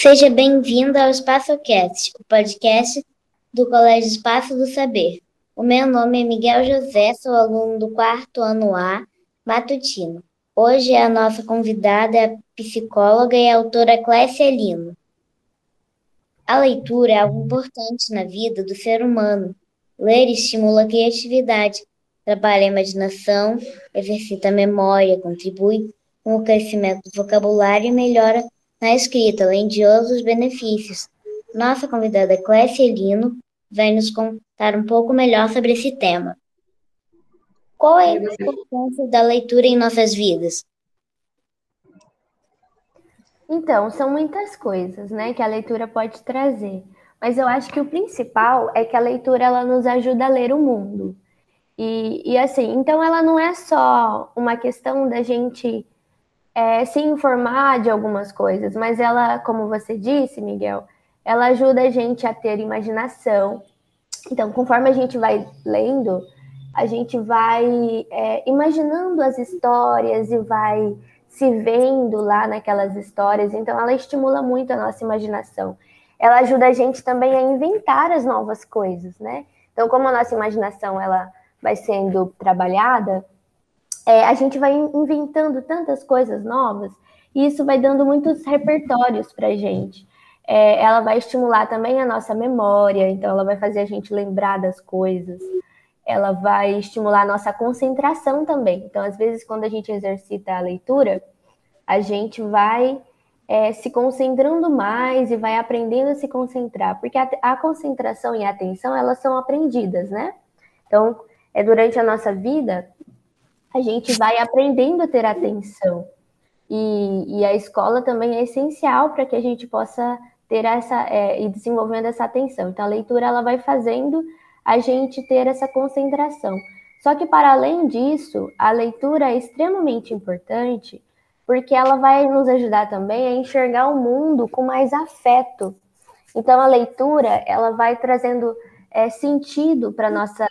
Seja bem-vindo ao EspaçoCast, o podcast do Colégio Espaço do Saber. O meu nome é Miguel José, sou aluno do quarto ano A, matutino. Hoje a nossa convidada é a psicóloga e autora Clécia Lino. A leitura é algo importante na vida do ser humano. Ler estimula a criatividade, trabalha a imaginação, exercita a memória, contribui com o crescimento do vocabulário e melhora na escrita, outros benefícios. Nossa convidada Clécia Lino vai nos contar um pouco melhor sobre esse tema. Qual é a importância da leitura em nossas vidas? Então, são muitas coisas, né, que a leitura pode trazer. Mas eu acho que o principal é que a leitura ela nos ajuda a ler o mundo. E, e assim, então ela não é só uma questão da gente é, se informar de algumas coisas, mas ela, como você disse, Miguel, ela ajuda a gente a ter imaginação. Então, conforme a gente vai lendo, a gente vai é, imaginando as histórias e vai se vendo lá naquelas histórias. Então, ela estimula muito a nossa imaginação. Ela ajuda a gente também a inventar as novas coisas, né? Então, como a nossa imaginação ela vai sendo trabalhada, é, a gente vai inventando tantas coisas novas e isso vai dando muitos repertórios para a gente. É, ela vai estimular também a nossa memória, então ela vai fazer a gente lembrar das coisas. Ela vai estimular a nossa concentração também. Então, às vezes, quando a gente exercita a leitura, a gente vai é, se concentrando mais e vai aprendendo a se concentrar, porque a, a concentração e a atenção elas são aprendidas, né? Então, é durante a nossa vida a gente vai aprendendo a ter atenção. E, e a escola também é essencial para que a gente possa ter essa é, e desenvolvendo essa atenção. Então a leitura ela vai fazendo a gente ter essa concentração. Só que para além disso, a leitura é extremamente importante porque ela vai nos ajudar também a enxergar o mundo com mais afeto. Então a leitura ela vai trazendo é, sentido para nossa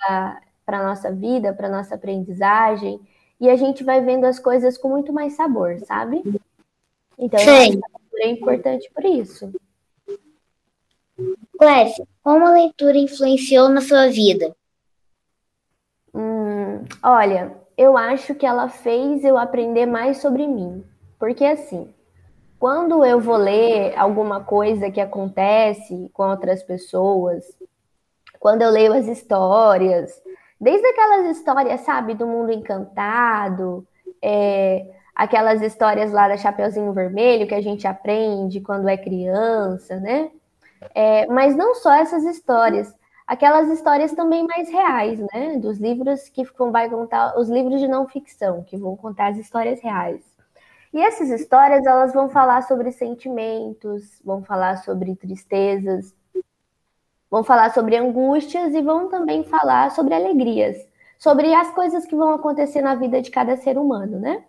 para nossa vida, para nossa aprendizagem e a gente vai vendo as coisas com muito mais sabor, sabe? Então, é importante por isso. Clécia, como a leitura influenciou na sua vida? Hum, olha, eu acho que ela fez eu aprender mais sobre mim. Porque assim, quando eu vou ler alguma coisa que acontece com outras pessoas, quando eu leio as histórias, Desde aquelas histórias, sabe, do mundo encantado, é, aquelas histórias lá da Chapeuzinho Vermelho que a gente aprende quando é criança, né? É, mas não só essas histórias, aquelas histórias também mais reais, né? Dos livros que vai contar, os livros de não ficção, que vão contar as histórias reais. E essas histórias, elas vão falar sobre sentimentos, vão falar sobre tristezas, Vão falar sobre angústias e vão também falar sobre alegrias, sobre as coisas que vão acontecer na vida de cada ser humano, né?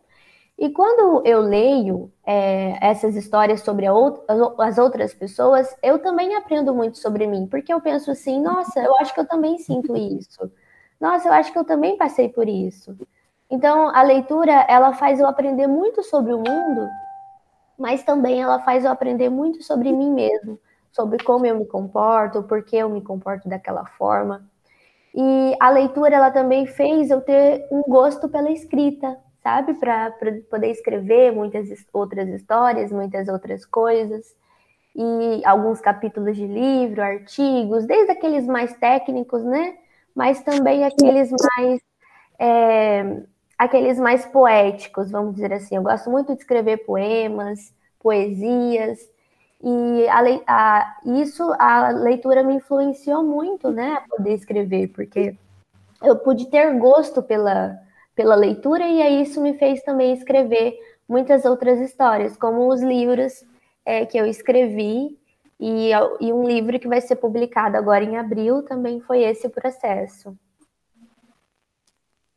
E quando eu leio é, essas histórias sobre as outras pessoas, eu também aprendo muito sobre mim, porque eu penso assim, nossa, eu acho que eu também sinto isso. Nossa, eu acho que eu também passei por isso. Então, a leitura, ela faz eu aprender muito sobre o mundo, mas também ela faz eu aprender muito sobre mim mesmo sobre como eu me comporto, por que eu me comporto daquela forma. E a leitura ela também fez eu ter um gosto pela escrita, sabe? Para poder escrever muitas outras histórias, muitas outras coisas. E alguns capítulos de livro, artigos, desde aqueles mais técnicos, né? Mas também aqueles mais. É, aqueles mais poéticos, vamos dizer assim. Eu gosto muito de escrever poemas, poesias. E a, a, isso, a leitura me influenciou muito, né, a poder escrever, porque eu pude ter gosto pela, pela leitura e aí isso me fez também escrever muitas outras histórias, como os livros é, que eu escrevi e, e um livro que vai ser publicado agora em abril também foi esse processo.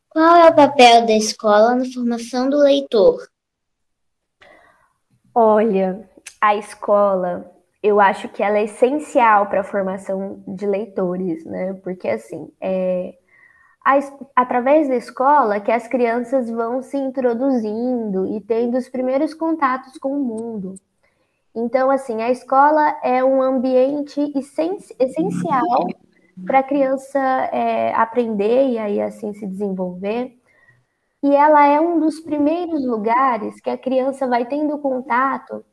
Qual é o papel da escola na formação do leitor? Olha, a escola, eu acho que ela é essencial para a formação de leitores, né? Porque assim, é a, através da escola que as crianças vão se introduzindo e tendo os primeiros contatos com o mundo. Então, assim, a escola é um ambiente essencial para a criança é, aprender e aí assim se desenvolver. E ela é um dos primeiros lugares que a criança vai tendo contato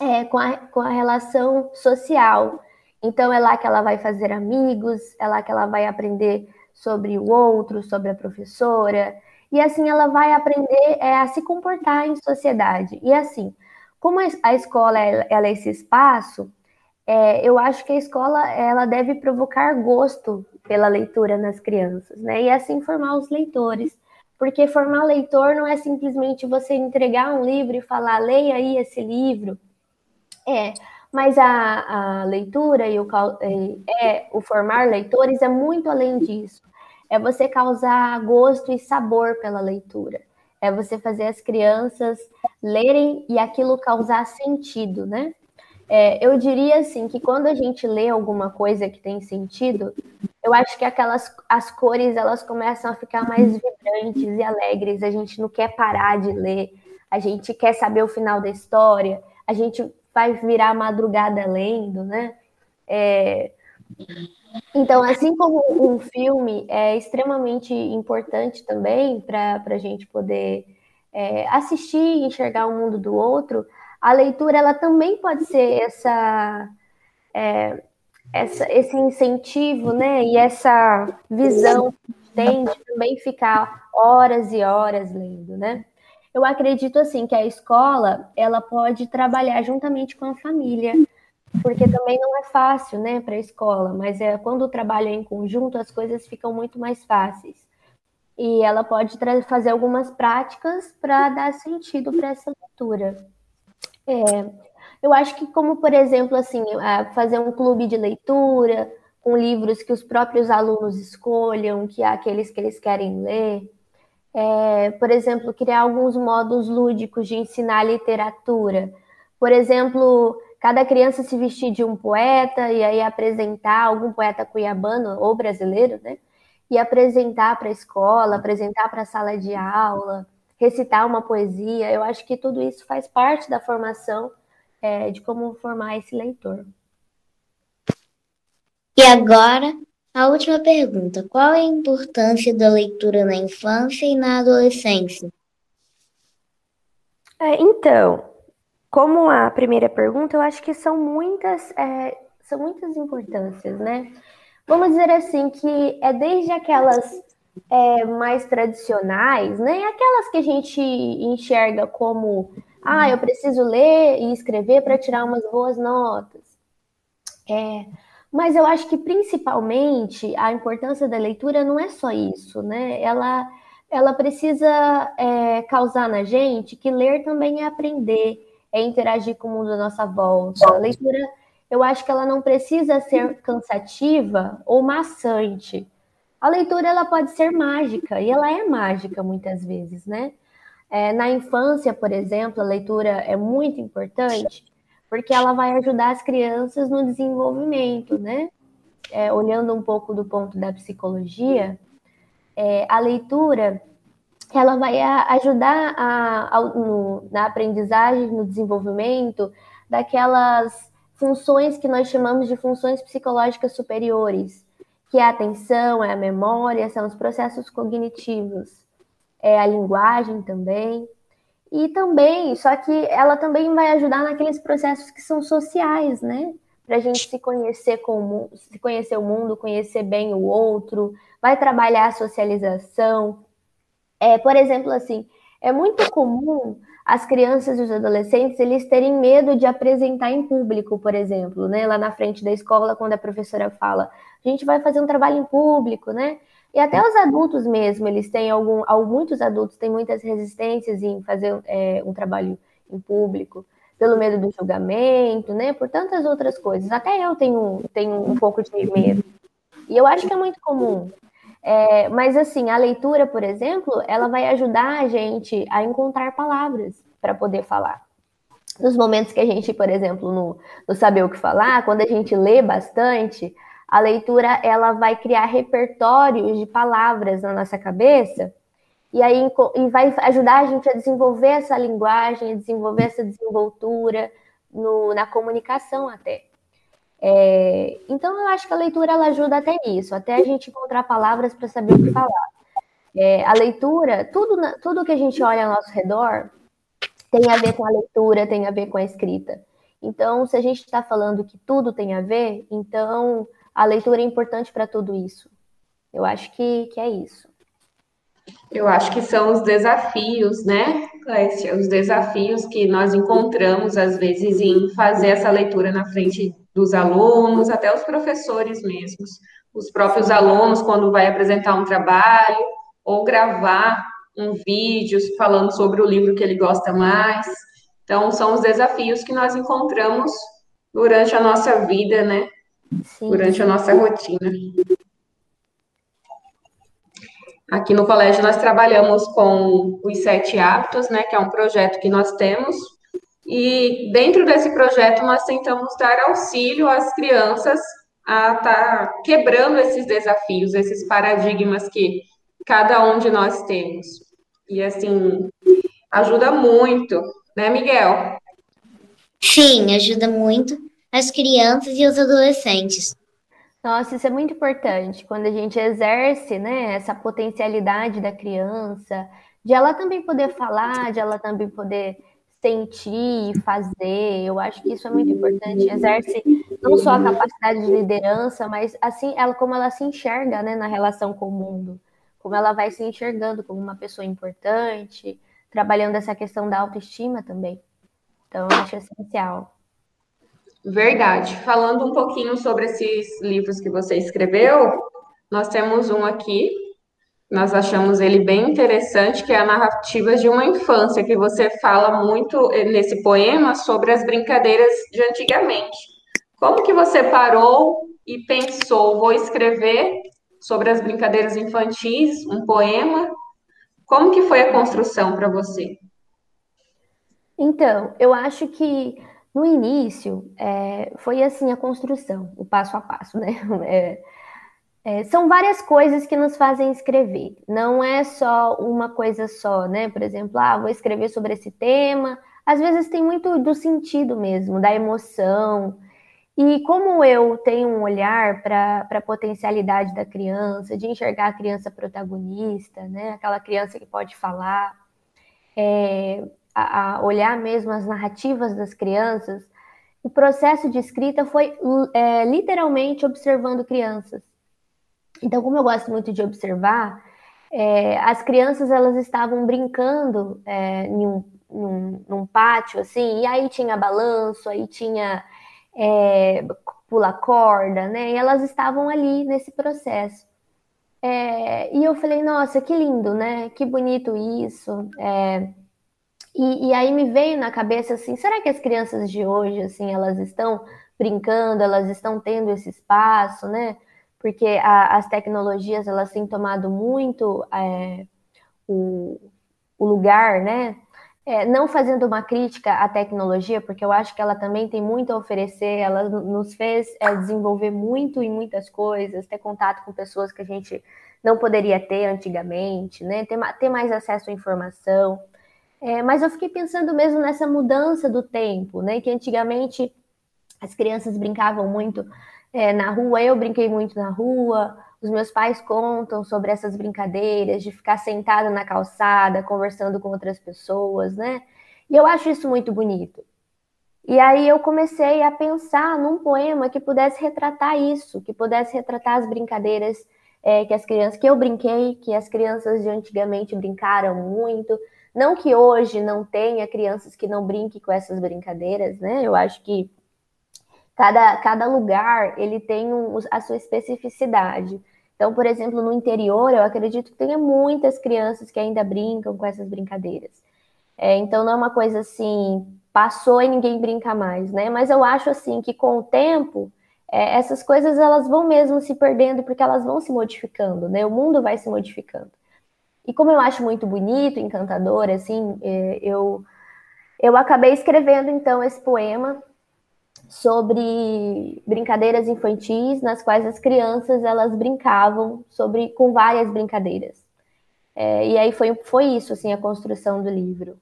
é, com, a, com a relação social. Então, é lá que ela vai fazer amigos, é lá que ela vai aprender sobre o outro, sobre a professora, e assim ela vai aprender é, a se comportar em sociedade. E assim, como a escola ela é esse espaço, é, eu acho que a escola ela deve provocar gosto pela leitura nas crianças, né? E assim formar os leitores. Porque formar leitor não é simplesmente você entregar um livro e falar, leia aí esse livro. É, mas a, a leitura e o, é, o formar leitores é muito além disso. É você causar gosto e sabor pela leitura. É você fazer as crianças lerem e aquilo causar sentido, né? É, eu diria assim que quando a gente lê alguma coisa que tem sentido, eu acho que aquelas as cores elas começam a ficar mais vibrantes e alegres. A gente não quer parar de ler, a gente quer saber o final da história, a gente vai virar madrugada lendo, né? É, então, assim como um filme é extremamente importante também para a gente poder é, assistir e enxergar o mundo do outro, a leitura ela também pode ser essa, é, essa esse incentivo, né? E essa visão que tem de também ficar horas e horas lendo, né? Eu acredito assim que a escola ela pode trabalhar juntamente com a família, porque também não é fácil, né, para a escola, mas é quando trabalha em conjunto as coisas ficam muito mais fáceis. E ela pode fazer algumas práticas para dar sentido para essa leitura. É, eu acho que, como por exemplo, assim, fazer um clube de leitura com livros que os próprios alunos escolham, que há aqueles que eles querem ler. É, por exemplo, criar alguns modos lúdicos de ensinar literatura. Por exemplo, cada criança se vestir de um poeta e aí apresentar algum poeta cuiabano ou brasileiro, né? E apresentar para a escola, apresentar para a sala de aula recitar uma poesia. Eu acho que tudo isso faz parte da formação é, de como formar esse leitor. E agora, a última pergunta: qual é a importância da leitura na infância e na adolescência? É, então, como a primeira pergunta, eu acho que são muitas, é, são muitas importâncias, né? Vamos dizer assim que é desde aquelas é, mais tradicionais, né? Aquelas que a gente enxerga como, ah, eu preciso ler e escrever para tirar umas boas notas. É, mas eu acho que principalmente a importância da leitura não é só isso, né? Ela, ela precisa é, causar na gente que ler também é aprender, é interagir com o mundo à nossa volta. A leitura, eu acho que ela não precisa ser cansativa ou maçante a leitura ela pode ser mágica, e ela é mágica muitas vezes, né? É, na infância, por exemplo, a leitura é muito importante porque ela vai ajudar as crianças no desenvolvimento, né? É, olhando um pouco do ponto da psicologia, é, a leitura ela vai ajudar a, a, no, na aprendizagem, no desenvolvimento daquelas funções que nós chamamos de funções psicológicas superiores, que é a atenção, é a memória, são os processos cognitivos, é a linguagem também. E também, só que ela também vai ajudar naqueles processos que são sociais, né? Para a gente se conhecer como se conhecer o mundo, conhecer bem o outro, vai trabalhar a socialização. É, por exemplo, assim, é muito comum as crianças e os adolescentes eles terem medo de apresentar em público, por exemplo, né? Lá na frente da escola, quando a professora fala, a gente vai fazer um trabalho em público, né? E até os adultos mesmo, eles têm algum, muitos adultos têm muitas resistências em fazer é, um trabalho em público, pelo medo do julgamento, né? Por tantas outras coisas. Até eu tenho, tenho um pouco de medo. E eu acho que é muito comum. É, mas assim, a leitura, por exemplo, ela vai ajudar a gente a encontrar palavras para poder falar. Nos momentos que a gente, por exemplo, no, no saber o que falar, quando a gente lê bastante, a leitura ela vai criar repertórios de palavras na nossa cabeça e aí e vai ajudar a gente a desenvolver essa linguagem, a desenvolver essa desenvoltura no, na comunicação até. É, então eu acho que a leitura ela ajuda até nisso, até a gente encontrar palavras para saber o que falar. É, a leitura, tudo, tudo que a gente olha ao nosso redor tem a ver com a leitura, tem a ver com a escrita. Então, se a gente está falando que tudo tem a ver, então a leitura é importante para tudo isso. Eu acho que, que é isso. Eu acho que são os desafios, né, Clécia? Os desafios que nós encontramos, às vezes, em fazer essa leitura na frente dos alunos, até os professores mesmos. Os próprios alunos, quando vai apresentar um trabalho, ou gravar um vídeo falando sobre o livro que ele gosta mais. Então, são os desafios que nós encontramos durante a nossa vida, né? Sim. Durante a nossa rotina. Aqui no colégio nós trabalhamos com os sete hábitos, né, que é um projeto que nós temos, e dentro desse projeto nós tentamos dar auxílio às crianças a estar tá quebrando esses desafios, esses paradigmas que cada um de nós temos. E assim, ajuda muito, né, Miguel? Sim, ajuda muito as crianças e os adolescentes. Nossa, isso é muito importante quando a gente exerce, né, essa potencialidade da criança, de ela também poder falar, de ela também poder sentir, fazer. Eu acho que isso é muito importante. Exerce não só a capacidade de liderança, mas assim, ela como ela se enxerga, né, na relação com o mundo, como ela vai se enxergando como uma pessoa importante, trabalhando essa questão da autoestima também. Então, eu acho essencial. Verdade. Falando um pouquinho sobre esses livros que você escreveu, nós temos um aqui, nós achamos ele bem interessante, que é a narrativa de uma infância, que você fala muito eh, nesse poema sobre as brincadeiras de antigamente. Como que você parou e pensou, vou escrever sobre as brincadeiras infantis, um poema? Como que foi a construção para você? Então, eu acho que no início, é, foi assim a construção, o passo a passo, né? É, é, são várias coisas que nos fazem escrever, não é só uma coisa só, né? Por exemplo, ah, vou escrever sobre esse tema. Às vezes tem muito do sentido mesmo, da emoção. E como eu tenho um olhar para a potencialidade da criança, de enxergar a criança protagonista, né? Aquela criança que pode falar. É, a, olhar mesmo as narrativas das crianças, o processo de escrita foi é, literalmente observando crianças. Então, como eu gosto muito de observar, é, as crianças elas estavam brincando é, em um, num, num, pátio, assim, e aí tinha balanço, aí tinha é, pula corda, né? E elas estavam ali nesse processo. É, e eu falei, nossa, que lindo, né? Que bonito isso. É, e, e, aí me veio na cabeça assim, será que as crianças de hoje, assim, elas estão brincando, elas estão tendo esse espaço, né? Porque a, as tecnologias, elas têm tomado muito é, o, o, lugar, né? É, não fazendo uma crítica à tecnologia, porque eu acho que ela também tem muito a oferecer, ela nos fez é, desenvolver muito em muitas coisas, ter contato com pessoas que a gente não poderia ter antigamente, né? Ter, ter mais acesso à informação. É, mas eu fiquei pensando mesmo nessa mudança do tempo, né? Que antigamente as crianças brincavam muito é, na rua, eu brinquei muito na rua, os meus pais contam sobre essas brincadeiras de ficar sentada na calçada, conversando com outras pessoas, né? E eu acho isso muito bonito. E aí eu comecei a pensar num poema que pudesse retratar isso, que pudesse retratar as brincadeiras é, que as crianças, que eu brinquei, que as crianças de antigamente brincaram muito, não que hoje não tenha crianças que não brinquem com essas brincadeiras, né? Eu acho que cada, cada lugar ele tem um, a sua especificidade. Então, por exemplo, no interior, eu acredito que tenha muitas crianças que ainda brincam com essas brincadeiras. É, então, não é uma coisa assim, passou e ninguém brinca mais, né? Mas eu acho assim que com o tempo é, essas coisas elas vão mesmo se perdendo porque elas vão se modificando, né? O mundo vai se modificando. E como eu acho muito bonito, encantador, assim, é, eu, eu acabei escrevendo então esse poema sobre brincadeiras infantis nas quais as crianças elas brincavam sobre com várias brincadeiras. É, e aí foi, foi isso assim a construção do livro,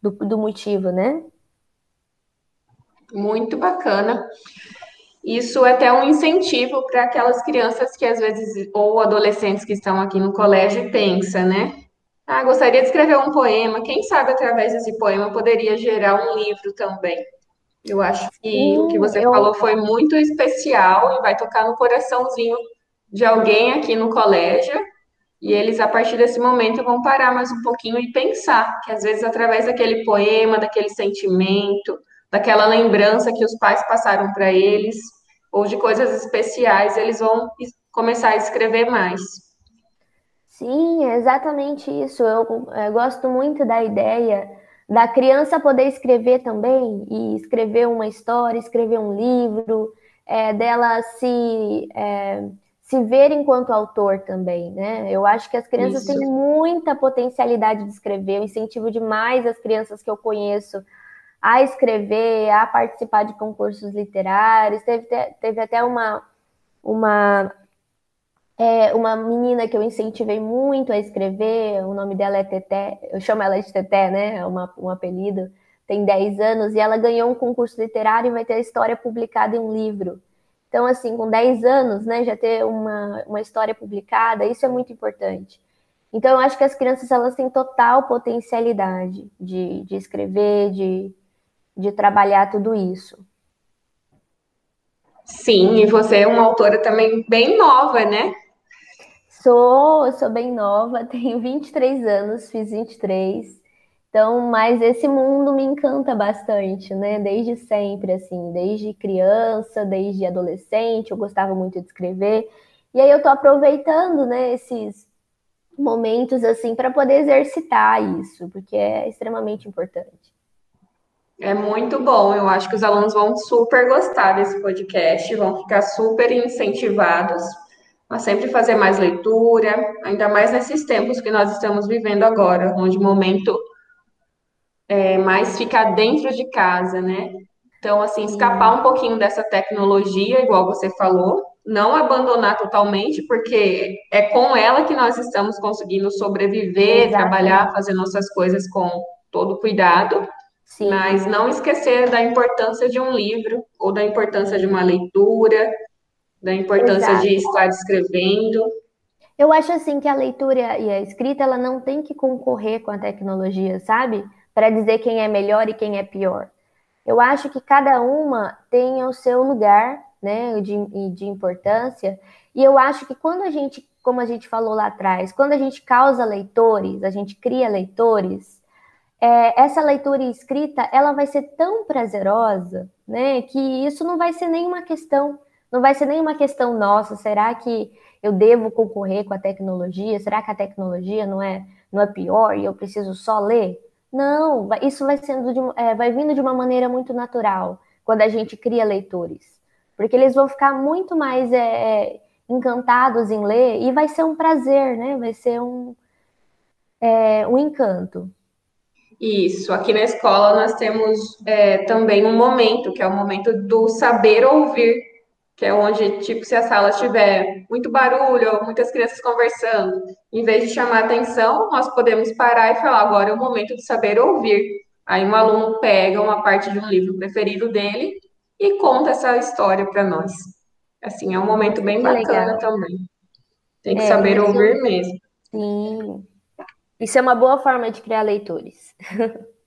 do, do motivo, né? Muito bacana. Isso é até um incentivo para aquelas crianças que às vezes, ou adolescentes que estão aqui no colégio, pensa, né? Ah, gostaria de escrever um poema. Quem sabe através desse poema poderia gerar um livro também. Eu acho que Sim, o que você eu... falou foi muito especial e vai tocar no coraçãozinho de alguém aqui no colégio. E eles, a partir desse momento, vão parar mais um pouquinho e pensar que, às vezes, através daquele poema, daquele sentimento, daquela lembrança que os pais passaram para eles, ou de coisas especiais, eles vão começar a escrever mais. Sim, é exatamente isso. Eu, eu gosto muito da ideia da criança poder escrever também, e escrever uma história, escrever um livro, é, dela se, é, se ver enquanto autor também, né? Eu acho que as crianças Isso. têm muita potencialidade de escrever, eu incentivo demais as crianças que eu conheço a escrever, a participar de concursos literários. Teve, teve até uma, uma é uma menina que eu incentivei muito a escrever, o nome dela é Teté, eu chamo ela de Teté, né? É uma, um apelido, tem 10 anos, e ela ganhou um concurso literário e vai ter a história publicada em um livro. Então, assim, com 10 anos, né, já ter uma, uma história publicada, isso é muito importante. Então, eu acho que as crianças, elas têm total potencialidade de, de escrever, de, de trabalhar tudo isso. Sim, e você é uma autora também bem nova, né? Sou, sou bem nova, tenho 23 anos, fiz 23. Então, mas esse mundo me encanta bastante, né? Desde sempre, assim, desde criança, desde adolescente, eu gostava muito de escrever. E aí eu tô aproveitando, né, esses momentos assim para poder exercitar isso, porque é extremamente importante. É muito bom, eu acho que os alunos vão super gostar desse podcast, vão ficar super incentivados a sempre fazer mais leitura, ainda mais nesses tempos que nós estamos vivendo agora, onde o momento é mais ficar dentro de casa, né? Então, assim, escapar um pouquinho dessa tecnologia, igual você falou, não abandonar totalmente, porque é com ela que nós estamos conseguindo sobreviver, Exatamente. trabalhar, fazer nossas coisas com todo cuidado. Sim. Mas não esquecer da importância de um livro ou da importância de uma leitura, da importância Exato. de estar escrevendo. Eu acho assim que a leitura e a escrita ela não tem que concorrer com a tecnologia, sabe? Para dizer quem é melhor e quem é pior. Eu acho que cada uma tem o seu lugar, né, de, de importância. E eu acho que quando a gente, como a gente falou lá atrás, quando a gente causa leitores, a gente cria leitores, é, essa leitura escrita ela vai ser tão prazerosa, né, que isso não vai ser nenhuma questão não vai ser nenhuma questão nossa, será que eu devo concorrer com a tecnologia? Será que a tecnologia não é, não é pior e eu preciso só ler? Não, isso vai sendo de, é, vai vindo de uma maneira muito natural quando a gente cria leitores, porque eles vão ficar muito mais é, é encantados em ler e vai ser um prazer, né? Vai ser um, é, um encanto. Isso, aqui na escola nós temos é, também um momento, que é o momento do saber ouvir que é onde, tipo, se a sala tiver muito barulho ou muitas crianças conversando, em vez de chamar atenção, nós podemos parar e falar, agora é o momento de saber ouvir. Aí um aluno pega uma parte de um livro preferido dele e conta essa história para nós. Assim, é um momento bem bacana legal. também. Tem que é, saber ouvir mesmo. Sim. Isso é uma boa forma de criar leitores.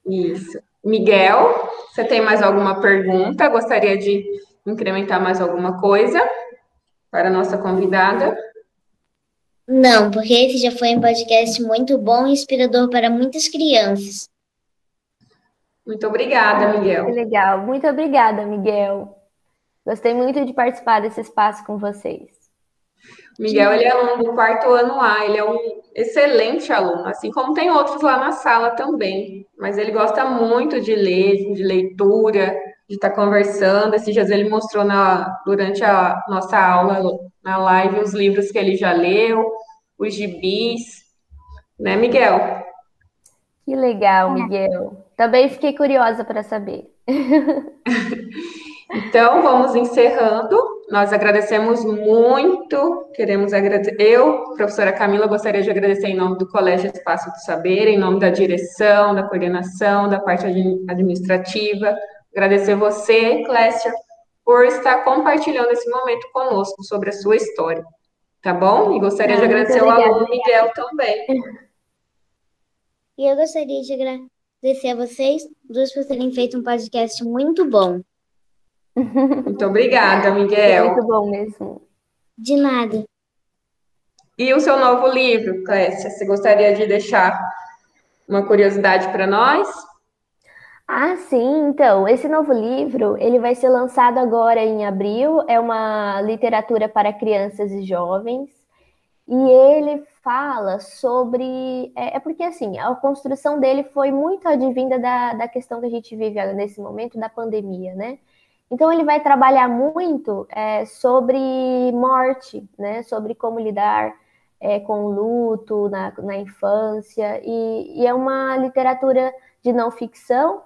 Isso. Miguel, você tem mais alguma pergunta? Gostaria de incrementar mais alguma coisa para a nossa convidada? Não, porque esse já foi um podcast muito bom e inspirador para muitas crianças. Muito obrigada, Miguel. Que legal. Muito obrigada, Miguel. Gostei muito de participar desse espaço com vocês. Miguel, ele é aluno do quarto ano A, ele é um excelente aluno, assim como tem outros lá na sala também, mas ele gosta muito de ler, de leitura, de estar tá conversando. Esses dias ele mostrou na, durante a nossa aula, na live, os livros que ele já leu, os gibis, né, Miguel? Que legal, Miguel. Também fiquei curiosa para saber. então, vamos encerrando. Nós agradecemos muito, queremos agradecer. Eu, professora Camila, gostaria de agradecer em nome do Colégio Espaço do Saber, em nome da direção, da coordenação, da parte administrativa, Agradecer você, Clécia, por estar compartilhando esse momento conosco sobre a sua história. Tá bom? E gostaria de agradecer ao aluno Miguel também. E eu gostaria de agradecer a vocês duas por terem feito um podcast muito bom. Muito obrigada, Miguel. Muito bom mesmo. De nada. E o seu novo livro, Clécia, você gostaria de deixar uma curiosidade para nós? Ah, sim, então, esse novo livro, ele vai ser lançado agora em abril, é uma literatura para crianças e jovens, e ele fala sobre, é, é porque assim, a construção dele foi muito advinda da, da questão que a gente vive nesse momento da pandemia, né? Então ele vai trabalhar muito é, sobre morte, né? Sobre como lidar é, com luto na, na infância, e, e é uma literatura de não ficção,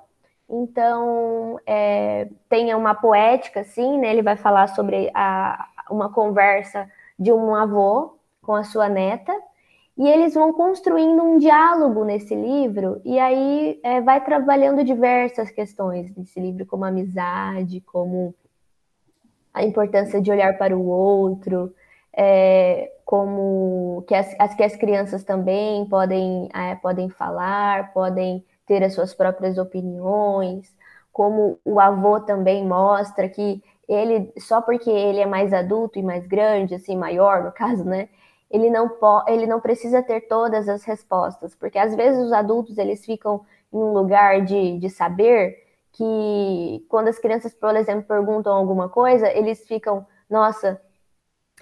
então, é, tem uma poética, assim, né? Ele vai falar sobre a, uma conversa de um avô com a sua neta, e eles vão construindo um diálogo nesse livro, e aí é, vai trabalhando diversas questões nesse livro, como amizade, como a importância de olhar para o outro, é, como que as, as, que as crianças também podem, é, podem falar, podem ter as suas próprias opiniões, como o avô também mostra que ele, só porque ele é mais adulto e mais grande, assim, maior no caso, né? Ele não, ele não precisa ter todas as respostas, porque às vezes os adultos eles ficam em um lugar de, de saber que quando as crianças, por exemplo, perguntam alguma coisa, eles ficam, nossa,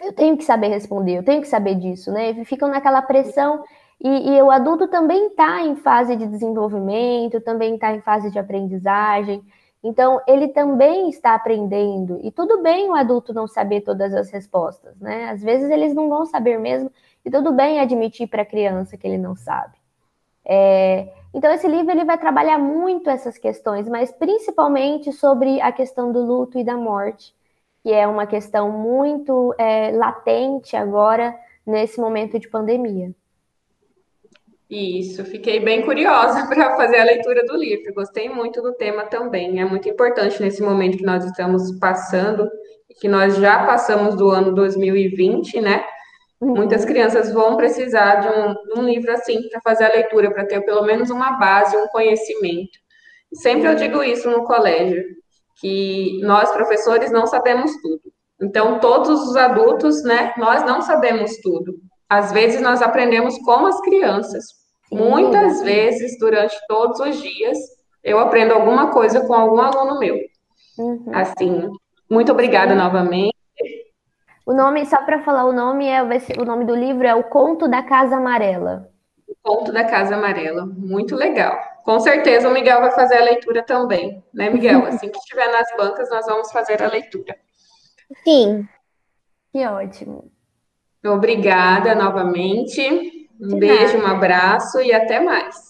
eu tenho que saber responder, eu tenho que saber disso, né? E ficam naquela pressão e, e o adulto também está em fase de desenvolvimento, também está em fase de aprendizagem. Então, ele também está aprendendo. E tudo bem o adulto não saber todas as respostas, né? Às vezes eles não vão saber mesmo, e tudo bem admitir para a criança que ele não sabe. É, então, esse livro ele vai trabalhar muito essas questões, mas principalmente sobre a questão do luto e da morte, que é uma questão muito é, latente agora nesse momento de pandemia. Isso, fiquei bem curiosa para fazer a leitura do livro. Gostei muito do tema também. É muito importante nesse momento que nós estamos passando, que nós já passamos do ano 2020, né? Uhum. Muitas crianças vão precisar de um, de um livro assim para fazer a leitura, para ter pelo menos uma base, um conhecimento. Sempre eu digo isso no colégio, que nós professores não sabemos tudo. Então todos os adultos, né? Nós não sabemos tudo. Às vezes nós aprendemos com as crianças. Muitas vezes, durante todos os dias, eu aprendo alguma coisa com algum aluno meu. Uhum. Assim, muito obrigada Sim. novamente. O nome, só para falar o nome, é o nome do livro é O Conto da Casa Amarela. O Conto da Casa Amarela, muito legal. Com certeza o Miguel vai fazer a leitura também, né, Miguel? Assim que estiver nas bancas, nós vamos fazer a leitura. Sim. Que ótimo. Obrigada novamente. Um beijo, um abraço e até mais.